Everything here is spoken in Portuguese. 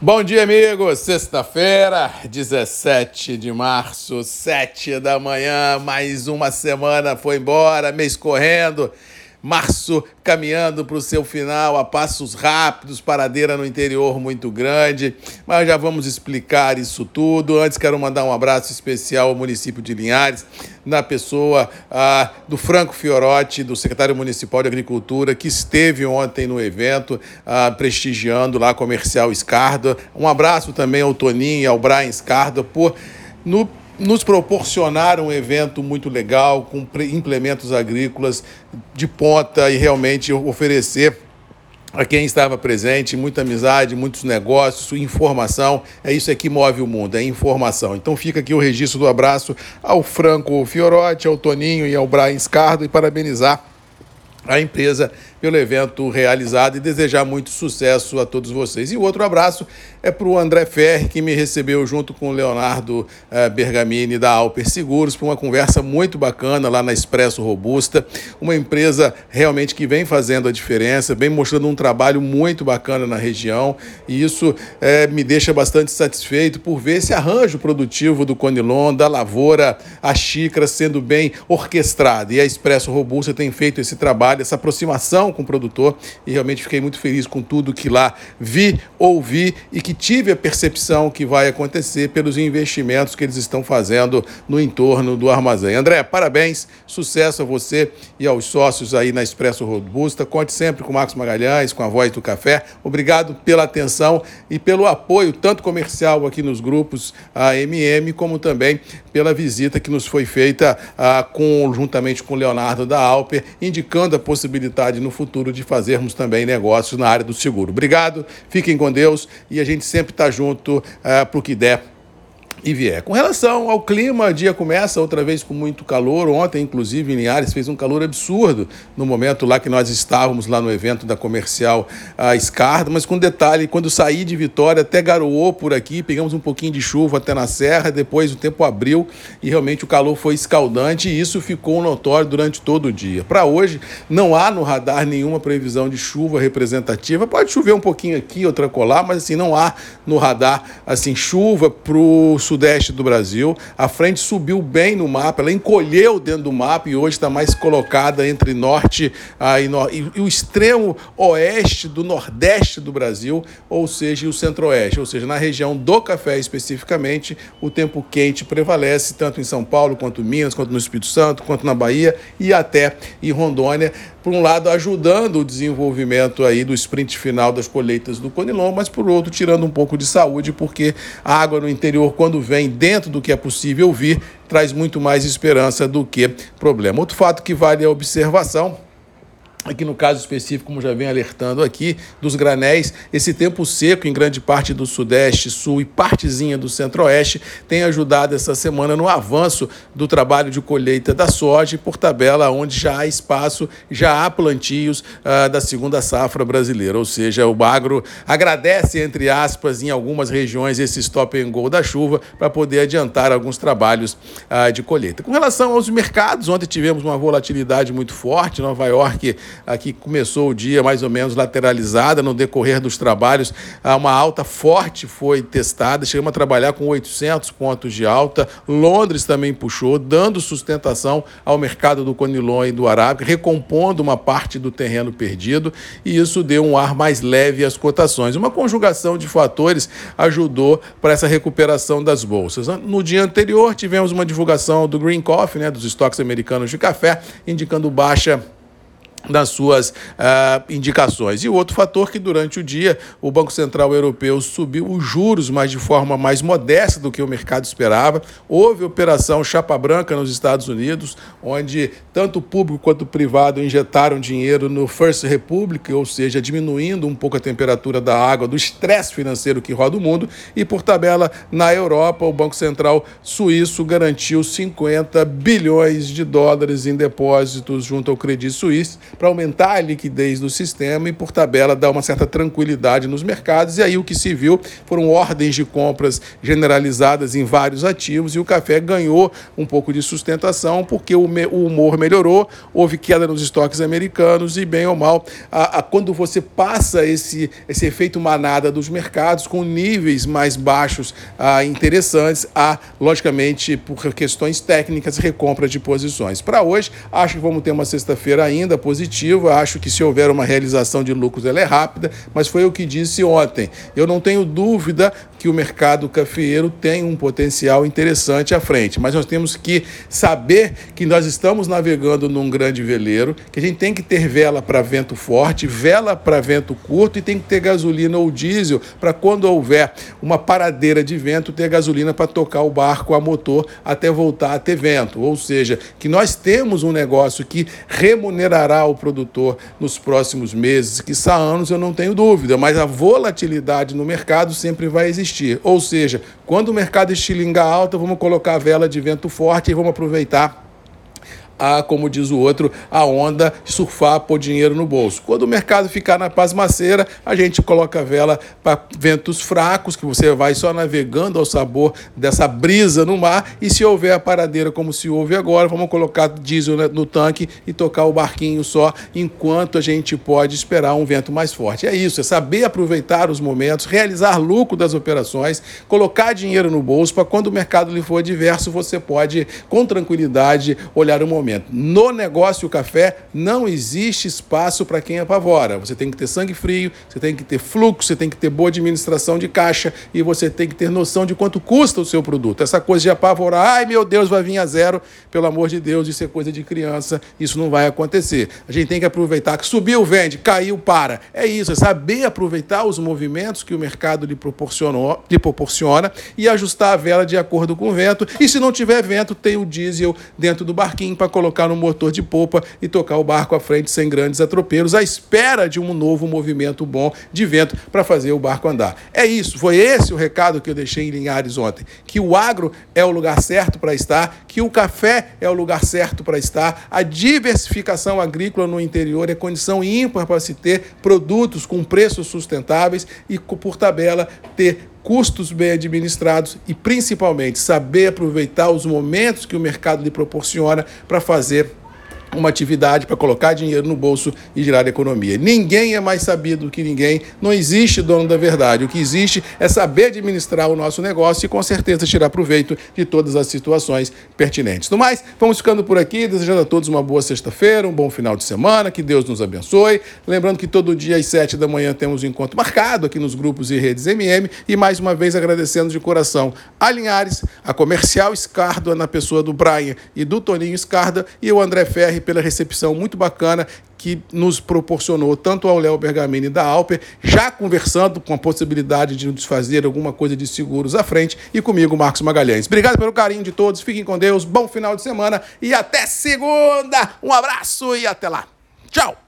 Bom dia, amigos. Sexta-feira, 17 de março, 7 da manhã. Mais uma semana foi embora, mês correndo. Março caminhando para o seu final a passos rápidos, paradeira no interior muito grande, mas já vamos explicar isso tudo. Antes, quero mandar um abraço especial ao município de Linhares, na pessoa ah, do Franco Fiorotti, do secretário municipal de Agricultura, que esteve ontem no evento, ah, prestigiando lá Comercial Escarda. Um abraço também ao Toninho e ao Brian Escarda por. No nos proporcionaram um evento muito legal, com implementos agrícolas de ponta e realmente oferecer a quem estava presente, muita amizade, muitos negócios, informação. É isso que move o mundo, é informação. Então fica aqui o registro do abraço ao Franco Fiorotti, ao Toninho e ao Brian Scardo e parabenizar a empresa pelo evento realizado e desejar muito sucesso a todos vocês. E o outro abraço é para o André Ferri, que me recebeu junto com o Leonardo eh, Bergamini da Alper Seguros para uma conversa muito bacana lá na Expresso Robusta, uma empresa realmente que vem fazendo a diferença, vem mostrando um trabalho muito bacana na região e isso eh, me deixa bastante satisfeito por ver esse arranjo produtivo do Conilon, da lavoura, a xícara sendo bem orquestrada. E a Expresso Robusta tem feito esse trabalho, essa aproximação com o produtor e realmente fiquei muito feliz com tudo que lá vi, ouvi e que tive a percepção que vai acontecer pelos investimentos que eles estão fazendo no entorno do armazém. André, parabéns, sucesso a você e aos sócios aí na Expresso Robusta. Conte sempre com o Marcos Magalhães, com a Voz do Café. Obrigado pela atenção e pelo apoio, tanto comercial aqui nos grupos a MM, como também pela visita que nos foi feita ah, com, juntamente com o Leonardo da Alper, indicando a possibilidade no futuro futuro de fazermos também negócios na área do seguro. Obrigado, fiquem com Deus e a gente sempre está junto uh, eh, para o que der e vier. Com relação ao clima, o dia começa outra vez com muito calor. Ontem, inclusive, em Linhares fez um calor absurdo no momento lá que nós estávamos lá no evento da comercial a Escarda, mas com detalhe, quando saí de Vitória, até garoou por aqui, pegamos um pouquinho de chuva até na serra, depois o tempo abriu e realmente o calor foi escaldante e isso ficou notório durante todo o dia. Para hoje, não há no radar nenhuma previsão de chuva representativa. Pode chover um pouquinho aqui, outra colar, mas assim, não há no radar assim chuva o sul sudeste do Brasil. A frente subiu bem no mapa, ela encolheu dentro do mapa e hoje está mais colocada entre norte ah, e, no... e, o extremo oeste do nordeste do Brasil, ou seja, o centro-oeste, ou seja, na região do café especificamente, o tempo quente prevalece tanto em São Paulo quanto em Minas, quanto no Espírito Santo, quanto na Bahia e até em Rondônia por um lado, ajudando o desenvolvimento aí do sprint final das colheitas do Conilon, mas por outro, tirando um pouco de saúde, porque a água no interior, quando vem dentro do que é possível vir, traz muito mais esperança do que problema. Outro fato que vale a observação Aqui no caso específico, como já vem alertando aqui, dos granéis, esse tempo seco em grande parte do Sudeste, Sul e partezinha do Centro-Oeste tem ajudado essa semana no avanço do trabalho de colheita da soja por tabela, onde já há espaço, já há plantios uh, da segunda safra brasileira. Ou seja, o agro agradece, entre aspas, em algumas regiões, esse stop and go da chuva para poder adiantar alguns trabalhos uh, de colheita. Com relação aos mercados, ontem tivemos uma volatilidade muito forte, Nova York aqui começou o dia mais ou menos lateralizada no decorrer dos trabalhos. Uma alta forte foi testada, chegamos a trabalhar com 800 pontos de alta. Londres também puxou, dando sustentação ao mercado do Conilon e do Arábica, recompondo uma parte do terreno perdido, e isso deu um ar mais leve às cotações. Uma conjugação de fatores ajudou para essa recuperação das bolsas. No dia anterior, tivemos uma divulgação do Green Coffee, né, dos estoques americanos de café, indicando baixa das suas uh, indicações. E o outro fator que durante o dia o Banco Central Europeu subiu os juros, mas de forma mais modesta do que o mercado esperava. Houve operação chapa branca nos Estados Unidos, onde tanto o público quanto o privado injetaram dinheiro no First Republic, ou seja, diminuindo um pouco a temperatura da água, do estresse financeiro que roda o mundo. E por tabela, na Europa, o Banco Central Suíço garantiu 50 bilhões de dólares em depósitos junto ao Credit Suisse para aumentar a liquidez do sistema e, por tabela, dar uma certa tranquilidade nos mercados. E aí o que se viu foram ordens de compras generalizadas em vários ativos e o café ganhou um pouco de sustentação porque o, o humor melhorou, houve queda nos estoques americanos e, bem ou mal, a, a, quando você passa esse, esse efeito manada dos mercados com níveis mais baixos a, interessantes, há, logicamente, por questões técnicas, recompra de posições. Para hoje, acho que vamos ter uma sexta-feira ainda positiva, acho que se houver uma realização de lucros, ela é rápida, mas foi o que disse ontem. Eu não tenho dúvida que o mercado cafeeiro tem um potencial interessante à frente, mas nós temos que saber que nós estamos navegando num grande veleiro, que a gente tem que ter vela para vento forte, vela para vento curto e tem que ter gasolina ou diesel para quando houver uma paradeira de vento ter gasolina para tocar o barco a motor até voltar a ter vento. Ou seja, que nós temos um negócio que remunerará o produtor nos próximos meses, que há anos, eu não tenho dúvida, mas a volatilidade no mercado sempre vai existir. Ou seja, quando o mercado estilingar alta, vamos colocar a vela de vento forte e vamos aproveitar a, como diz o outro, a onda surfar, pôr dinheiro no bolso. Quando o mercado ficar na pasmaceira, a gente coloca a vela para ventos fracos, que você vai só navegando ao sabor dessa brisa no mar, e se houver a paradeira como se houve agora, vamos colocar diesel no tanque e tocar o barquinho só, enquanto a gente pode esperar um vento mais forte. É isso, é saber aproveitar os momentos, realizar lucro das operações, colocar dinheiro no bolso, para quando o mercado lhe for adverso, você pode, com tranquilidade, olhar o momento momento. No negócio café não existe espaço para quem apavora. Você tem que ter sangue frio, você tem que ter fluxo, você tem que ter boa administração de caixa e você tem que ter noção de quanto custa o seu produto. Essa coisa de apavorar, ai meu Deus, vai vir a zero, pelo amor de Deus, isso é coisa de criança, isso não vai acontecer. A gente tem que aproveitar que subiu, vende, caiu, para. É isso, é saber aproveitar os movimentos que o mercado lhe, proporcionou, lhe proporciona e ajustar a vela de acordo com o vento. E se não tiver vento, tem o diesel dentro do barquinho para colocar no motor de popa e tocar o barco à frente sem grandes atropelos, à espera de um novo movimento bom de vento para fazer o barco andar. É isso, foi esse o recado que eu deixei em Linhares ontem, que o agro é o lugar certo para estar, que o café é o lugar certo para estar, a diversificação agrícola no interior é condição ímpar para se ter produtos com preços sustentáveis e, por tabela, ter custos bem administrados e, principalmente, saber aproveitar os momentos que o mercado lhe proporciona para fazer uma atividade para colocar dinheiro no bolso e girar a economia. Ninguém é mais sabido do que ninguém, não existe dono da verdade. O que existe é saber administrar o nosso negócio e, com certeza, tirar proveito de todas as situações pertinentes. No mais, vamos ficando por aqui, desejando a todos uma boa sexta-feira, um bom final de semana, que Deus nos abençoe. Lembrando que todo dia às sete da manhã temos um encontro marcado aqui nos grupos e redes MM e, mais uma vez, agradecendo de coração a Linhares, a Comercial Escardo, na pessoa do Brian e do Toninho Escarda e o André Ferri pela recepção muito bacana que nos proporcionou tanto ao Léo Bergamini da Alper, já conversando com a possibilidade de nos fazer alguma coisa de seguros à frente, e comigo, Marcos Magalhães. Obrigado pelo carinho de todos, fiquem com Deus, bom final de semana e até segunda! Um abraço e até lá! Tchau!